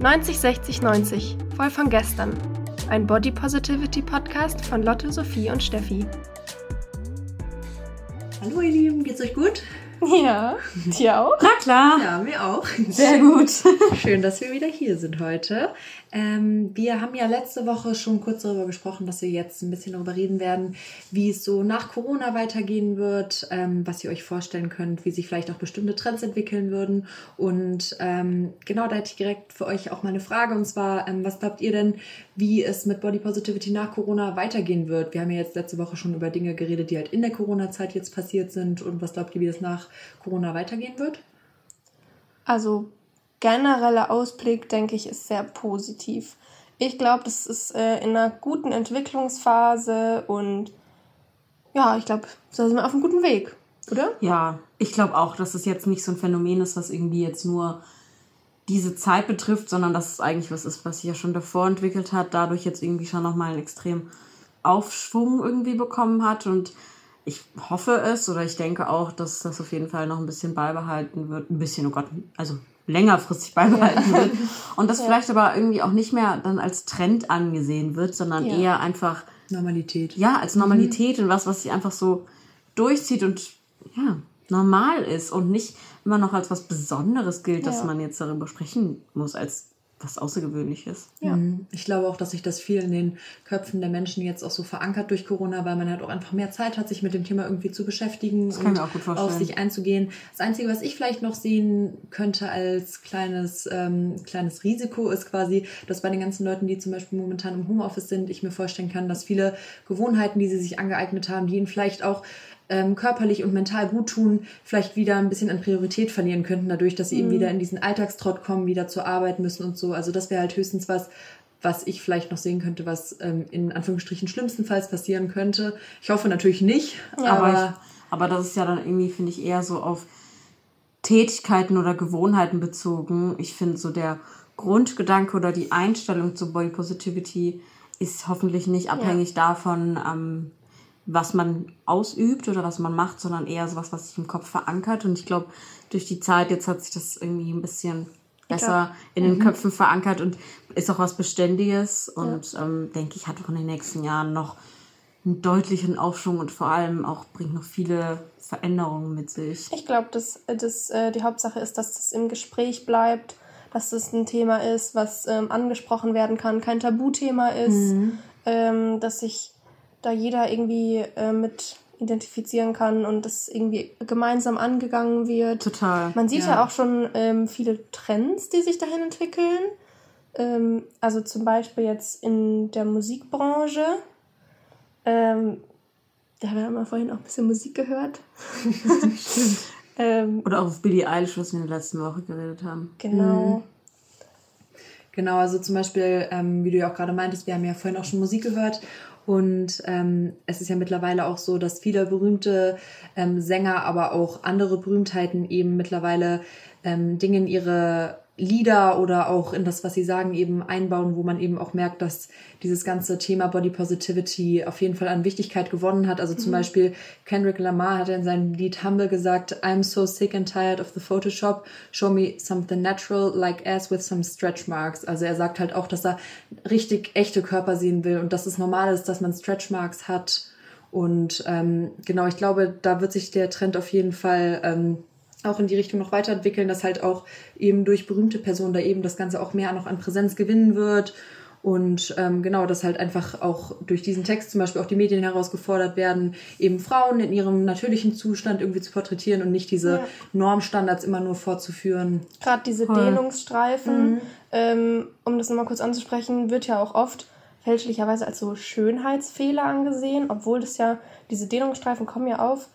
90 60 90, voll von gestern. Ein Body Positivity Podcast von Lotte, Sophie und Steffi. Hallo ihr Lieben, geht's euch gut? Ja, dir auch? Na klar. Ja, mir auch. Sehr gut. Schön, dass wir wieder hier sind heute. Ähm, wir haben ja letzte Woche schon kurz darüber gesprochen, dass wir jetzt ein bisschen darüber reden werden, wie es so nach Corona weitergehen wird, ähm, was ihr euch vorstellen könnt, wie sich vielleicht auch bestimmte Trends entwickeln würden. Und ähm, genau, da hätte ich direkt für euch auch mal eine Frage. Und zwar, ähm, was glaubt ihr denn, wie es mit Body Positivity nach Corona weitergehen wird? Wir haben ja jetzt letzte Woche schon über Dinge geredet, die halt in der Corona-Zeit jetzt passiert sind. Und was glaubt ihr, wie das nach Corona weitergehen wird? Also genereller Ausblick, denke ich, ist sehr positiv. Ich glaube, das ist äh, in einer guten Entwicklungsphase und ja, ich glaube, da sind wir auf einem guten Weg, oder? Ja, ich glaube auch, dass es jetzt nicht so ein Phänomen ist, was irgendwie jetzt nur diese Zeit betrifft, sondern dass es eigentlich was ist, was sich ja schon davor entwickelt hat, dadurch jetzt irgendwie schon nochmal einen extrem Aufschwung irgendwie bekommen hat und ich hoffe es oder ich denke auch, dass das auf jeden Fall noch ein bisschen beibehalten wird. Ein bisschen, oh Gott, also längerfristig beibehalten ja. wird. Und das ja. vielleicht aber irgendwie auch nicht mehr dann als Trend angesehen wird, sondern ja. eher einfach. Normalität. Ja, als Normalität mhm. und was, was sich einfach so durchzieht und ja, normal ist und nicht immer noch als was Besonderes gilt, dass man jetzt darüber sprechen muss, als was Außergewöhnliches. Ja. Mhm. Ich glaube auch, dass sich das viel in den Köpfen der Menschen jetzt auch so verankert durch Corona, weil man halt auch einfach mehr Zeit hat, sich mit dem Thema irgendwie zu beschäftigen und auf sich einzugehen. Das Einzige, was ich vielleicht noch sehen könnte als kleines, ähm, kleines Risiko, ist quasi, dass bei den ganzen Leuten, die zum Beispiel momentan im Homeoffice sind, ich mir vorstellen kann, dass viele Gewohnheiten, die sie sich angeeignet haben, die ihnen vielleicht auch ähm, körperlich und mental gut tun, vielleicht wieder ein bisschen an Priorität verlieren könnten, dadurch, dass sie mhm. eben wieder in diesen Alltagstrott kommen, wieder zur Arbeit müssen und so. Also das wäre halt höchstens was, was ich vielleicht noch sehen könnte, was ähm, in Anführungsstrichen schlimmstenfalls passieren könnte. Ich hoffe natürlich nicht, ja, aber, aber, ich, aber das ist ja dann irgendwie, finde ich, eher so auf Tätigkeiten oder Gewohnheiten bezogen. Ich finde so der Grundgedanke oder die Einstellung zu Body Positivity ist hoffentlich nicht abhängig ja. davon, ähm, was man ausübt oder was man macht, sondern eher sowas, was sich im Kopf verankert. Und ich glaube, durch die Zeit jetzt hat sich das irgendwie ein bisschen besser in den mhm. Köpfen verankert und ist auch was Beständiges und ja. ähm, denke ich, hat auch in den nächsten Jahren noch einen deutlichen Aufschwung und vor allem auch bringt noch viele Veränderungen mit sich. Ich glaube, dass, dass äh, die Hauptsache ist, dass das im Gespräch bleibt, dass das ein Thema ist, was ähm, angesprochen werden kann, kein Tabuthema ist, mhm. ähm, dass sich da jeder irgendwie äh, mit identifizieren kann und das irgendwie gemeinsam angegangen wird. Total. Man sieht ja, ja auch schon ähm, viele Trends, die sich dahin entwickeln. Ähm, also zum Beispiel jetzt in der Musikbranche. Ähm, da haben wir vorhin auch ein bisschen Musik gehört. Stimmt. ähm, Oder auch auf Billie Eilish, was wir in der letzten Woche geredet haben. Genau. Mhm. Genau, also zum Beispiel, ähm, wie du ja auch gerade meintest, wir haben ja vorhin auch schon Musik gehört und ähm, es ist ja mittlerweile auch so, dass viele berühmte ähm, Sänger, aber auch andere Berühmtheiten eben mittlerweile ähm, Dinge in ihre Lieder oder auch in das, was sie sagen, eben einbauen, wo man eben auch merkt, dass dieses ganze Thema Body Positivity auf jeden Fall an Wichtigkeit gewonnen hat. Also zum mhm. Beispiel Kendrick Lamar hat in seinem Lied Humble gesagt, I'm so sick and tired of the Photoshop. Show me something natural like ass with some stretch marks. Also er sagt halt auch, dass er richtig echte Körper sehen will und dass es normal ist, dass man Stretch Marks hat. Und ähm, genau, ich glaube, da wird sich der Trend auf jeden Fall ähm, auch in die Richtung noch weiterentwickeln, dass halt auch eben durch berühmte Personen da eben das Ganze auch mehr noch an Präsenz gewinnen wird. Und ähm, genau, dass halt einfach auch durch diesen Text zum Beispiel auch die Medien herausgefordert werden, eben Frauen in ihrem natürlichen Zustand irgendwie zu porträtieren und nicht diese ja. Normstandards immer nur fortzuführen. Gerade diese Voll. Dehnungsstreifen, mhm. ähm, um das nochmal kurz anzusprechen, wird ja auch oft fälschlicherweise als so Schönheitsfehler angesehen, obwohl das ja, diese Dehnungsstreifen kommen ja auf,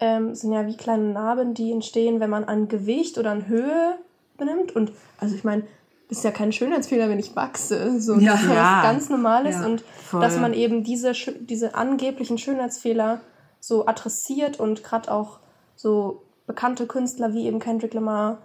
ähm, sind ja wie kleine Narben, die entstehen, wenn man an Gewicht oder an Höhe benimmt. Und also ich meine, ist ja kein Schönheitsfehler, wenn ich wachse. So, ja. Das ist ja. ganz Normales. Ja, und voll. dass man eben diese, diese angeblichen Schönheitsfehler so adressiert und gerade auch so bekannte Künstler wie eben Kendrick Lamar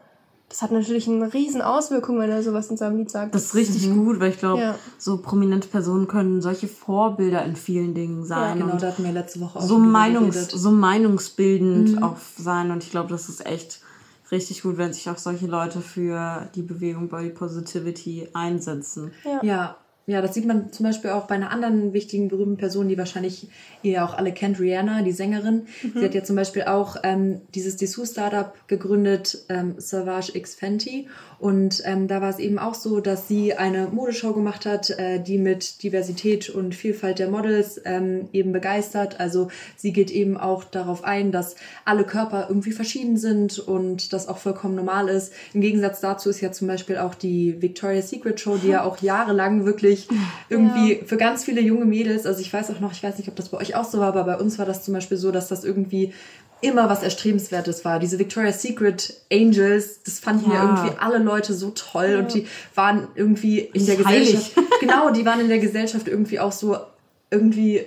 das hat natürlich eine riesen Auswirkung, wenn er sowas in seinem Lied sagt. Das ist richtig mhm. gut, weil ich glaube, ja. so prominente Personen können solche Vorbilder in vielen Dingen sein. Ja, genau, da hatten wir letzte Woche auch so, Meinungs, so meinungsbildend mhm. auch sein. Und ich glaube, das ist echt richtig gut, wenn sich auch solche Leute für die Bewegung Body Positivity einsetzen. Ja. ja. Ja, das sieht man zum Beispiel auch bei einer anderen wichtigen, berühmten Person, die wahrscheinlich ihr auch alle kennt, Rihanna, die Sängerin. Mhm. Sie hat ja zum Beispiel auch ähm, dieses Dessous-Startup gegründet, ähm, Savage X Fenty. Und ähm, da war es eben auch so, dass sie eine Modeshow gemacht hat, äh, die mit Diversität und Vielfalt der Models ähm, eben begeistert. Also sie geht eben auch darauf ein, dass alle Körper irgendwie verschieden sind und das auch vollkommen normal ist. Im Gegensatz dazu ist ja zum Beispiel auch die Victoria's Secret Show, die ja auch jahrelang wirklich irgendwie ja. für ganz viele junge Mädels, also ich weiß auch noch, ich weiß nicht, ob das bei euch auch so war, aber bei uns war das zum Beispiel so, dass das irgendwie immer was Erstrebenswertes war. Diese Victoria's Secret Angels, das fanden ja, irgendwie alle Leute so toll ja. und die waren irgendwie in der Gesellschaft. Genau, die waren in der Gesellschaft irgendwie auch so irgendwie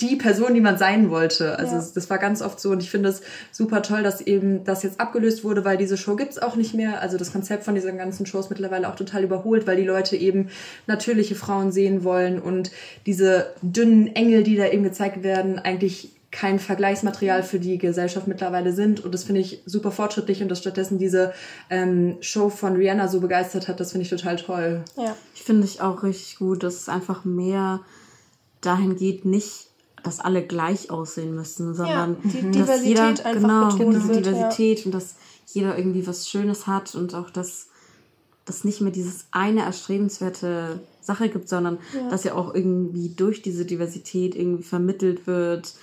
die Person, die man sein wollte. Also ja. das war ganz oft so und ich finde es super toll, dass eben das jetzt abgelöst wurde, weil diese Show gibt's auch nicht mehr. Also das Konzept von diesen ganzen Shows mittlerweile auch total überholt, weil die Leute eben natürliche Frauen sehen wollen und diese dünnen Engel, die da eben gezeigt werden, eigentlich kein Vergleichsmaterial für die Gesellschaft mittlerweile sind. Und das finde ich super fortschrittlich und dass stattdessen diese ähm, Show von Rihanna so begeistert hat, das finde ich total toll. Ja, ich finde ich auch richtig gut, dass es einfach mehr dahin geht, nicht dass alle gleich aussehen müssen, sondern ja, die dass Diversität jeder einfach genau, betont wird, Diversität ja. und dass jeder irgendwie was Schönes hat und auch dass das nicht mehr dieses eine erstrebenswerte Sache gibt, sondern ja. dass ja auch irgendwie durch diese Diversität irgendwie vermittelt wird,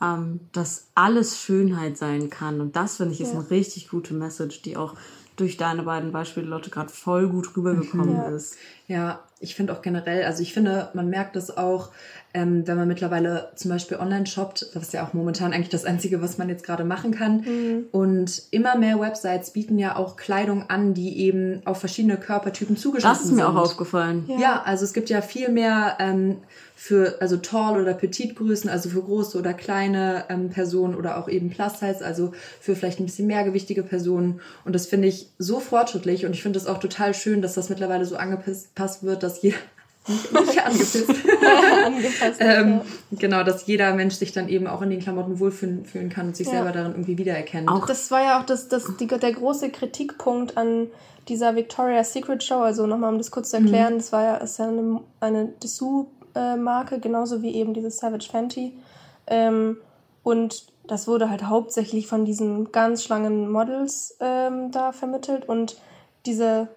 ähm, dass alles Schönheit sein kann. Und das, finde ich, ist eine richtig gute Message, die auch durch deine beiden Beispiele, Lotte, gerade voll gut rübergekommen ist. Ja, ich finde auch generell, also ich finde, man merkt das auch, ähm, wenn man mittlerweile zum Beispiel online shoppt, das ist ja auch momentan eigentlich das Einzige, was man jetzt gerade machen kann. Mhm. Und immer mehr Websites bieten ja auch Kleidung an, die eben auf verschiedene Körpertypen zugeschnitten sind. Das ist mir sind. auch aufgefallen. Ja. ja. also es gibt ja viel mehr ähm, für also tall oder petit Größen, also für große oder kleine ähm, Personen oder auch eben Plus Size, also für vielleicht ein bisschen mehrgewichtige Personen. Und das finde ich so fortschrittlich und ich finde es auch total schön, dass das mittlerweile so angepasst wird, dass jeder nicht, angepisst. angepasst, ähm. Genau, dass jeder Mensch sich dann eben auch in den Klamotten wohlfühlen kann und sich ja. selber darin irgendwie wiedererkennt. Auch das war ja auch das, das, die, der große Kritikpunkt an dieser Victoria's Secret Show. Also nochmal, um das kurz zu erklären, mhm. das war ja, ist ja eine, eine Dessous-Marke, genauso wie eben dieses Savage Fenty. Ähm, und das wurde halt hauptsächlich von diesen ganz schlangen Models ähm, da vermittelt und diese,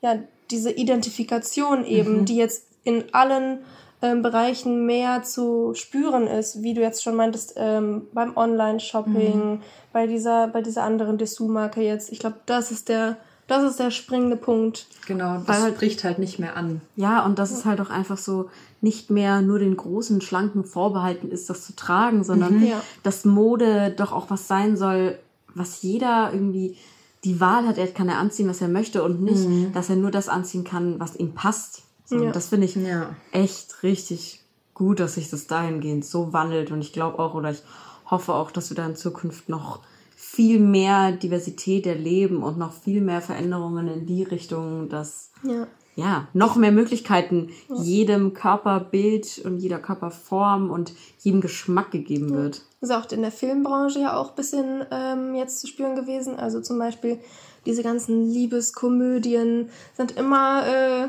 ja, diese Identifikation eben, mhm. die jetzt in allen ähm, Bereichen mehr zu spüren ist, wie du jetzt schon meintest, ähm, beim Online-Shopping, mhm. bei dieser, bei dieser anderen Dessous-Marke jetzt. Ich glaube, das ist der, das ist der springende Punkt. Genau, das halt, spricht halt nicht mehr an. Ja, und das ist halt auch einfach so nicht mehr nur den großen, schlanken vorbehalten ist, das zu tragen, sondern mhm. ja. dass Mode doch auch was sein soll, was jeder irgendwie die Wahl hat, er kann er anziehen, was er möchte und nicht, mhm. dass er nur das anziehen kann, was ihm passt. So, ja. Das finde ich ja. echt richtig gut, dass sich das dahingehend so wandelt und ich glaube auch oder ich hoffe auch, dass wir da in Zukunft noch viel mehr Diversität erleben und noch viel mehr Veränderungen in die Richtung, dass ja, ja noch mehr Möglichkeiten ja. jedem Körperbild und jeder Körperform und jedem Geschmack gegeben wird. Das ist auch in der Filmbranche ja auch ein bisschen ähm, jetzt zu spüren gewesen. Also zum Beispiel diese ganzen Liebeskomödien sind immer äh,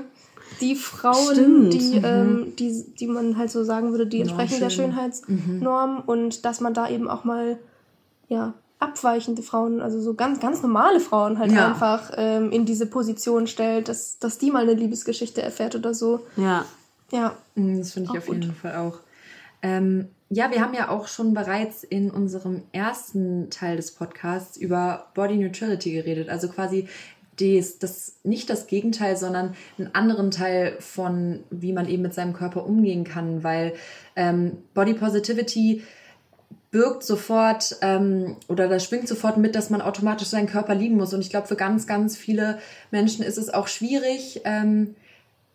die Frauen, Stimmt. die, mhm. ähm, die, die man halt so sagen würde, die entsprechen ja, der Schönheitsnorm mhm. und dass man da eben auch mal ja, abweichende Frauen, also so ganz, ganz normale Frauen halt ja. einfach ähm, in diese Position stellt, dass, dass die mal eine Liebesgeschichte erfährt oder so. Ja. Ja. Mhm, das finde ich auf gut. jeden Fall auch. Ähm, ja, wir haben ja auch schon bereits in unserem ersten Teil des Podcasts über Body Neutrality geredet. Also quasi das, das, nicht das Gegenteil, sondern einen anderen Teil von, wie man eben mit seinem Körper umgehen kann, weil ähm, Body Positivity birgt sofort ähm, oder das schwingt sofort mit, dass man automatisch seinen Körper lieben muss. Und ich glaube, für ganz, ganz viele Menschen ist es auch schwierig, ähm,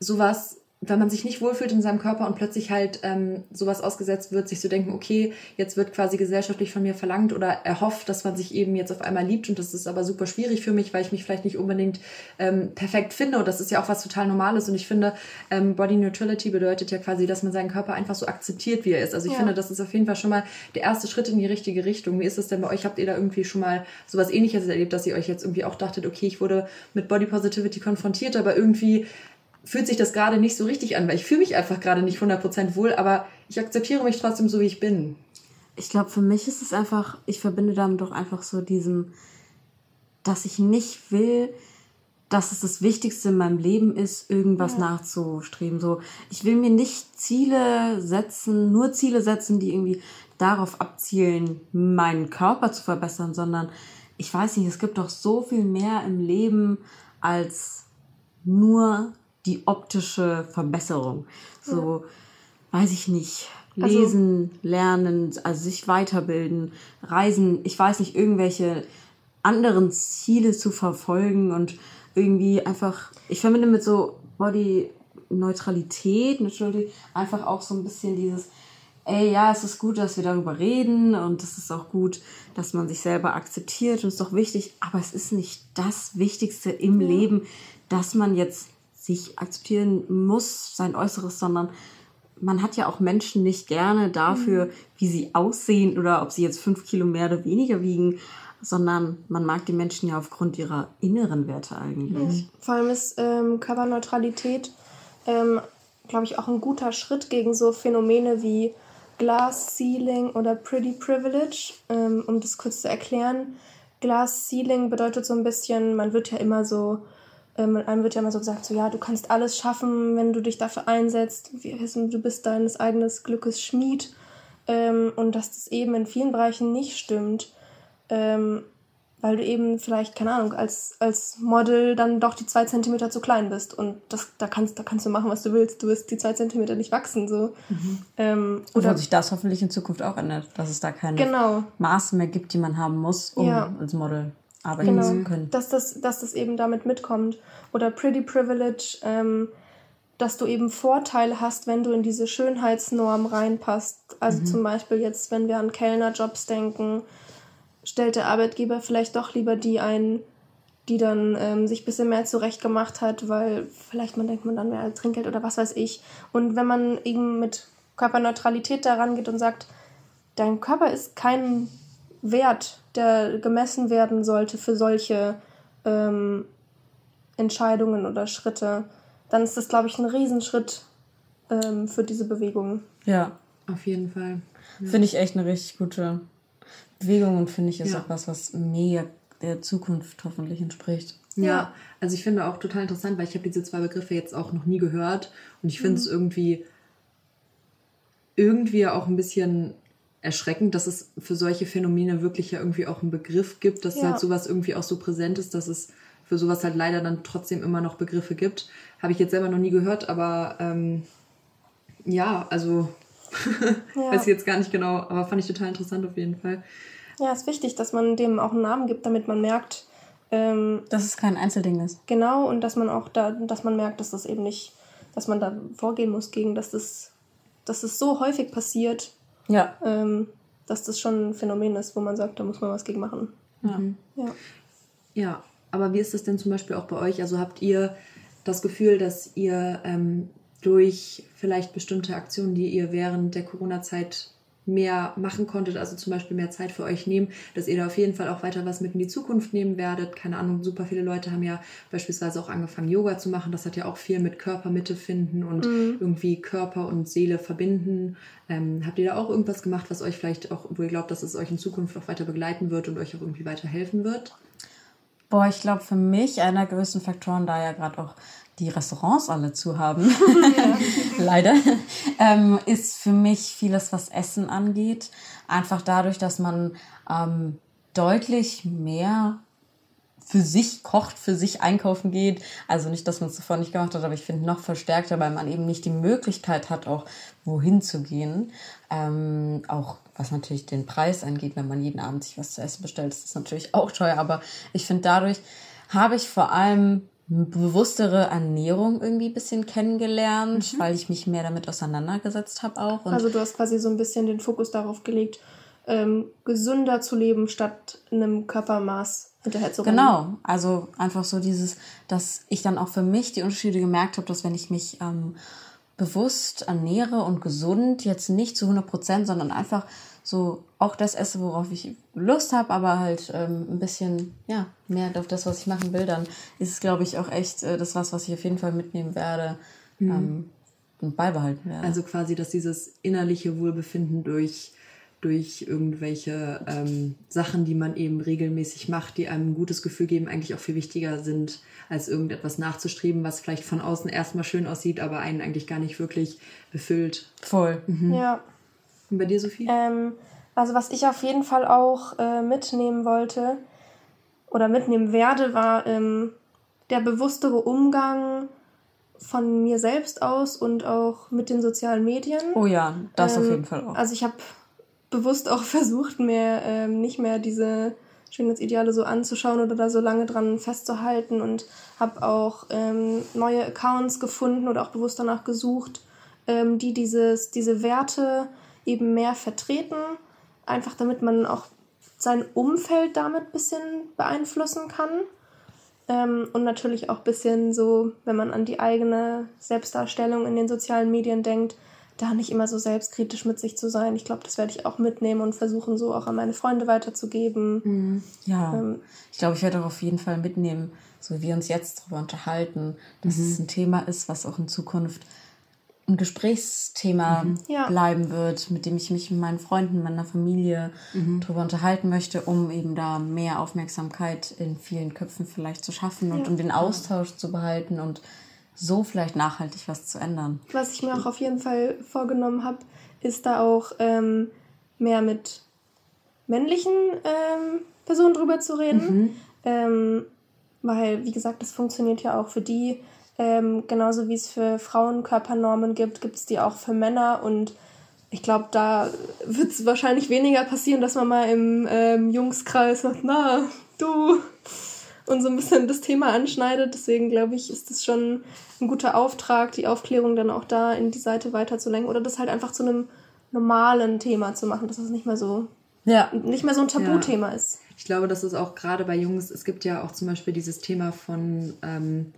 sowas wenn man sich nicht wohlfühlt in seinem Körper und plötzlich halt ähm, sowas ausgesetzt wird, sich zu so denken, okay, jetzt wird quasi gesellschaftlich von mir verlangt oder erhofft, dass man sich eben jetzt auf einmal liebt und das ist aber super schwierig für mich, weil ich mich vielleicht nicht unbedingt ähm, perfekt finde und das ist ja auch was total Normales und ich finde, ähm, Body Neutrality bedeutet ja quasi, dass man seinen Körper einfach so akzeptiert, wie er ist. Also ich ja. finde, das ist auf jeden Fall schon mal der erste Schritt in die richtige Richtung. Wie ist es denn bei euch? Habt ihr da irgendwie schon mal sowas ähnliches erlebt, dass ihr euch jetzt irgendwie auch dachtet, okay, ich wurde mit Body Positivity konfrontiert, aber irgendwie fühlt sich das gerade nicht so richtig an, weil ich fühle mich einfach gerade nicht 100% wohl, aber ich akzeptiere mich trotzdem so, wie ich bin. Ich glaube, für mich ist es einfach, ich verbinde damit doch einfach so diesem, dass ich nicht will, dass es das Wichtigste in meinem Leben ist, irgendwas ja. nachzustreben. So, ich will mir nicht Ziele setzen, nur Ziele setzen, die irgendwie darauf abzielen, meinen Körper zu verbessern, sondern ich weiß nicht, es gibt doch so viel mehr im Leben als nur die optische Verbesserung. So, ja. weiß ich nicht, also lesen, also, lernen, also sich weiterbilden, reisen, ich weiß nicht, irgendwelche anderen Ziele zu verfolgen und irgendwie einfach, ich verbinde mit so Body Neutralität, natürlich einfach auch so ein bisschen dieses, ey, ja, es ist gut, dass wir darüber reden und es ist auch gut, dass man sich selber akzeptiert und es ist doch wichtig, aber es ist nicht das Wichtigste im ja. Leben, dass man jetzt sich akzeptieren muss, sein Äußeres, sondern man hat ja auch Menschen nicht gerne dafür, mhm. wie sie aussehen oder ob sie jetzt fünf Kilo mehr oder weniger wiegen, sondern man mag die Menschen ja aufgrund ihrer inneren Werte eigentlich. Mhm. Vor allem ist ähm, Körperneutralität, ähm, glaube ich, auch ein guter Schritt gegen so Phänomene wie Glass Ceiling oder Pretty Privilege. Ähm, um das kurz zu erklären, Glass Ceiling bedeutet so ein bisschen, man wird ja immer so ähm, einem wird ja immer so gesagt, so ja, du kannst alles schaffen, wenn du dich dafür einsetzt. Du bist deines eigenen Glückes Schmied. Ähm, und dass das eben in vielen Bereichen nicht stimmt. Ähm, weil du eben vielleicht, keine Ahnung, als, als Model dann doch die zwei Zentimeter zu klein bist. Und das, da, kannst, da kannst du machen, was du willst. Du wirst die zwei Zentimeter nicht wachsen. So. Mhm. Ähm, oder Obwohl sich das hoffentlich in Zukunft auch ändert, dass es da keine genau. Maße mehr gibt, die man haben muss, um ja. als Model arbeiten genau, zu können. Dass das, dass das eben damit mitkommt. Oder Pretty Privilege, ähm, dass du eben Vorteile hast, wenn du in diese Schönheitsnorm reinpasst. Also mhm. zum Beispiel jetzt, wenn wir an Kellnerjobs denken, stellt der Arbeitgeber vielleicht doch lieber die ein, die dann ähm, sich ein bisschen mehr zurechtgemacht hat, weil vielleicht man denkt man dann mehr als Trinkgeld oder was weiß ich. Und wenn man eben mit Körperneutralität daran geht und sagt, dein Körper ist kein Wert, der gemessen werden sollte für solche ähm, Entscheidungen oder Schritte, dann ist das, glaube ich, ein Riesenschritt ähm, für diese Bewegung. Ja. Auf jeden Fall. Ja. Finde ich echt eine richtig gute Bewegung und finde ich ist ja. auch was, was mega der Zukunft hoffentlich entspricht. Ja, ja. also ich finde auch total interessant, weil ich habe diese zwei Begriffe jetzt auch noch nie gehört und ich finde es mhm. irgendwie irgendwie auch ein bisschen erschreckend, dass es für solche Phänomene wirklich ja irgendwie auch einen Begriff gibt, dass ja. halt sowas irgendwie auch so präsent ist, dass es für sowas halt leider dann trotzdem immer noch Begriffe gibt. Habe ich jetzt selber noch nie gehört, aber ähm, ja, also ja. weiß ich jetzt gar nicht genau, aber fand ich total interessant auf jeden Fall. Ja, ist wichtig, dass man dem auch einen Namen gibt, damit man merkt, ähm, dass es kein Einzelding ist. Genau, und dass man auch da, dass man merkt, dass das eben nicht, dass man da vorgehen muss gegen, dass das, dass das so häufig passiert ja. Ähm, dass das schon ein Phänomen ist, wo man sagt, da muss man was gegen machen. Ja. Mhm. Ja. ja, aber wie ist das denn zum Beispiel auch bei euch? Also habt ihr das Gefühl, dass ihr ähm, durch vielleicht bestimmte Aktionen, die ihr während der Corona-Zeit mehr machen konntet, also zum Beispiel mehr Zeit für euch nehmen, dass ihr da auf jeden Fall auch weiter was mit in die Zukunft nehmen werdet. Keine Ahnung, super viele Leute haben ja beispielsweise auch angefangen, Yoga zu machen. Das hat ja auch viel mit Körpermitte finden und mhm. irgendwie Körper und Seele verbinden. Ähm, habt ihr da auch irgendwas gemacht, was euch vielleicht auch, wo ihr glaubt, dass es euch in Zukunft auch weiter begleiten wird und euch auch irgendwie weiterhelfen wird? Boah, ich glaube, für mich einer der größten Faktoren, da ja gerade auch die Restaurants alle zu haben, leider, ähm, ist für mich vieles, was Essen angeht. Einfach dadurch, dass man ähm, deutlich mehr für sich kocht, für sich einkaufen geht. Also nicht, dass man es zuvor nicht gemacht hat, aber ich finde noch verstärkter, weil man eben nicht die Möglichkeit hat, auch wohin zu gehen. Ähm, auch was natürlich den Preis angeht, wenn man jeden Abend sich was zu essen bestellt, ist das natürlich auch teuer. Aber ich finde dadurch habe ich vor allem bewusstere Ernährung irgendwie ein bisschen kennengelernt, mhm. weil ich mich mehr damit auseinandergesetzt habe auch. also du hast quasi so ein bisschen den Fokus darauf gelegt, ähm, gesünder zu leben, statt einem Körpermaß hinterher zu rennen. Genau, also einfach so dieses, dass ich dann auch für mich die Unterschiede gemerkt habe, dass wenn ich mich ähm, bewusst ernähre und gesund, jetzt nicht zu 100 Prozent, sondern einfach so auch das esse, worauf ich Lust habe, aber halt ähm, ein bisschen ja mehr auf das, was ich machen will, dann ist es, glaube ich, auch echt äh, das was, was ich auf jeden Fall mitnehmen werde mhm. ähm, und beibehalten werde. Also quasi, dass dieses innerliche Wohlbefinden durch durch irgendwelche ähm, Sachen, die man eben regelmäßig macht, die einem ein gutes Gefühl geben, eigentlich auch viel wichtiger sind, als irgendetwas nachzustreben, was vielleicht von außen erstmal schön aussieht, aber einen eigentlich gar nicht wirklich befüllt. Voll. Mhm. Ja. Und bei dir, Sophie? Ähm, also was ich auf jeden Fall auch äh, mitnehmen wollte oder mitnehmen werde, war ähm, der bewusstere Umgang von mir selbst aus und auch mit den sozialen Medien. Oh ja, das auf ähm, jeden Fall auch. Also ich habe bewusst auch versucht, mir ähm, nicht mehr diese Schönheitsideale so anzuschauen oder da so lange dran festzuhalten und habe auch ähm, neue Accounts gefunden oder auch bewusst danach gesucht, ähm, die dieses, diese Werte eben mehr vertreten, einfach damit man auch sein Umfeld damit ein bisschen beeinflussen kann. Ähm, und natürlich auch ein bisschen so, wenn man an die eigene Selbstdarstellung in den sozialen Medien denkt, da nicht immer so selbstkritisch mit sich zu sein. Ich glaube, das werde ich auch mitnehmen und versuchen, so auch an meine Freunde weiterzugeben. Mhm. Ja, ähm, ich glaube, ich werde auch auf jeden Fall mitnehmen, so wie wir uns jetzt darüber unterhalten, dass mhm. es ein Thema ist, was auch in Zukunft ein Gesprächsthema mhm. ja. bleiben wird, mit dem ich mich mit meinen Freunden, meiner Familie mhm. darüber unterhalten möchte, um eben da mehr Aufmerksamkeit in vielen Köpfen vielleicht zu schaffen und um den Austausch zu behalten und so vielleicht nachhaltig was zu ändern. Was ich mir auch auf jeden Fall vorgenommen habe, ist da auch ähm, mehr mit männlichen ähm, Personen drüber zu reden. Mhm. Ähm, weil, wie gesagt, das funktioniert ja auch für die. Ähm, genauso wie es für Frauen Körpernormen gibt, gibt es die auch für Männer. Und ich glaube, da wird es wahrscheinlich weniger passieren, dass man mal im ähm, Jungskreis sagt, na, du, und so ein bisschen das Thema anschneidet. Deswegen glaube ich, ist das schon ein guter Auftrag, die Aufklärung dann auch da in die Seite weiterzulenken oder das halt einfach zu einem normalen Thema zu machen, dass das nicht mehr so ja. nicht mehr so ein Tabuthema ja. ist. Ich glaube, dass es auch gerade bei Jungs, es gibt ja auch zum Beispiel dieses Thema von ähm,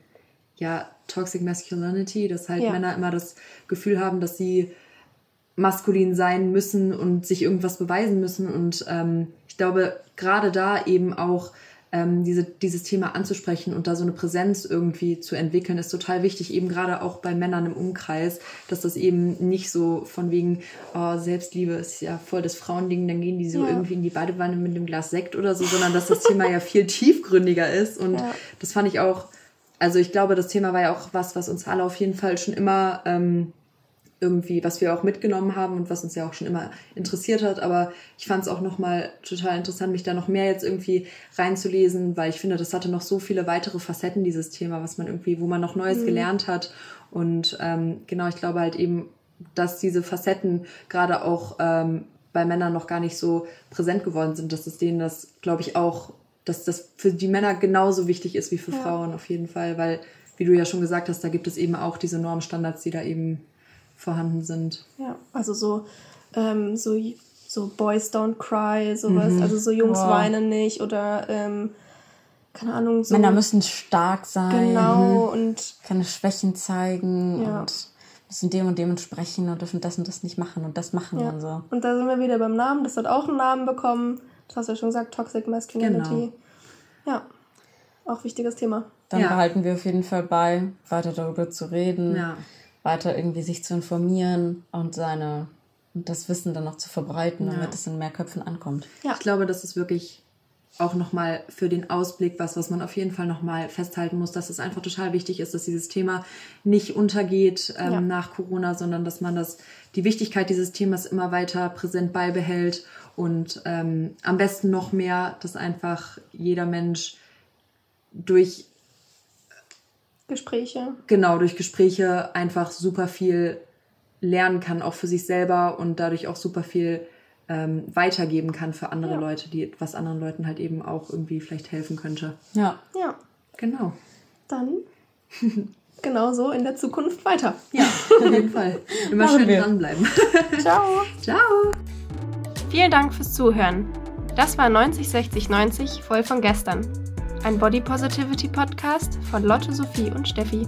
ja, Toxic Masculinity, dass halt ja. Männer immer das Gefühl haben, dass sie maskulin sein müssen und sich irgendwas beweisen müssen. Und ähm, ich glaube, gerade da eben auch ähm, diese, dieses Thema anzusprechen und da so eine Präsenz irgendwie zu entwickeln, ist total wichtig, eben gerade auch bei Männern im Umkreis, dass das eben nicht so von wegen, oh, Selbstliebe ist ja voll das Frauending, dann gehen die so ja. irgendwie in die Badewanne mit einem Glas Sekt oder so, sondern dass das Thema ja viel tiefgründiger ist. Und ja. das fand ich auch, also ich glaube, das Thema war ja auch was, was uns alle auf jeden Fall schon immer ähm, irgendwie, was wir auch mitgenommen haben und was uns ja auch schon immer interessiert hat. Aber ich fand es auch nochmal total interessant, mich da noch mehr jetzt irgendwie reinzulesen, weil ich finde, das hatte noch so viele weitere Facetten, dieses Thema, was man irgendwie, wo man noch Neues mhm. gelernt hat. Und ähm, genau, ich glaube halt eben, dass diese Facetten gerade auch ähm, bei Männern noch gar nicht so präsent geworden sind, dass es denen das, glaube ich, auch, dass das für die Männer genauso wichtig ist wie für ja. Frauen auf jeden Fall, weil, wie du ja schon gesagt hast, da gibt es eben auch diese Normstandards, die da eben vorhanden sind. Ja, also so, ähm, so, so Boys Don't Cry, sowas. Mhm. Also so Jungs wow. weinen nicht oder ähm, keine Ahnung. So. Männer müssen stark sein. Genau und keine Schwächen zeigen ja. und müssen dem und dem entsprechen und dürfen das und das nicht machen und das machen ja. und so. Und da sind wir wieder beim Namen. Das hat auch einen Namen bekommen. Das hast du ja schon gesagt, Toxic Masculinity. Genau. Ja, auch wichtiges Thema. Dann ja. behalten wir auf jeden Fall bei, weiter darüber zu reden. Ja weiter irgendwie sich zu informieren und seine das Wissen dann noch zu verbreiten, damit es in mehr Köpfen ankommt. Ja. Ich glaube, das ist wirklich auch nochmal für den Ausblick was, was man auf jeden Fall nochmal festhalten muss, dass es einfach total wichtig ist, dass dieses Thema nicht untergeht ähm, ja. nach Corona, sondern dass man das, die Wichtigkeit dieses Themas immer weiter präsent beibehält und ähm, am besten noch mehr, dass einfach jeder Mensch durch Gespräche. Genau, durch Gespräche einfach super viel lernen kann, auch für sich selber und dadurch auch super viel ähm, weitergeben kann für andere ja. Leute, die was anderen Leuten halt eben auch irgendwie vielleicht helfen könnte. Ja. Ja. Genau. dann genauso in der Zukunft weiter. Ja, auf jeden Fall. Immer Machen schön wir. dranbleiben. Ciao. Ciao. Vielen Dank fürs Zuhören. Das war 90 60 90 voll von gestern. Ein Body Positivity Podcast von Lotte, Sophie und Steffi.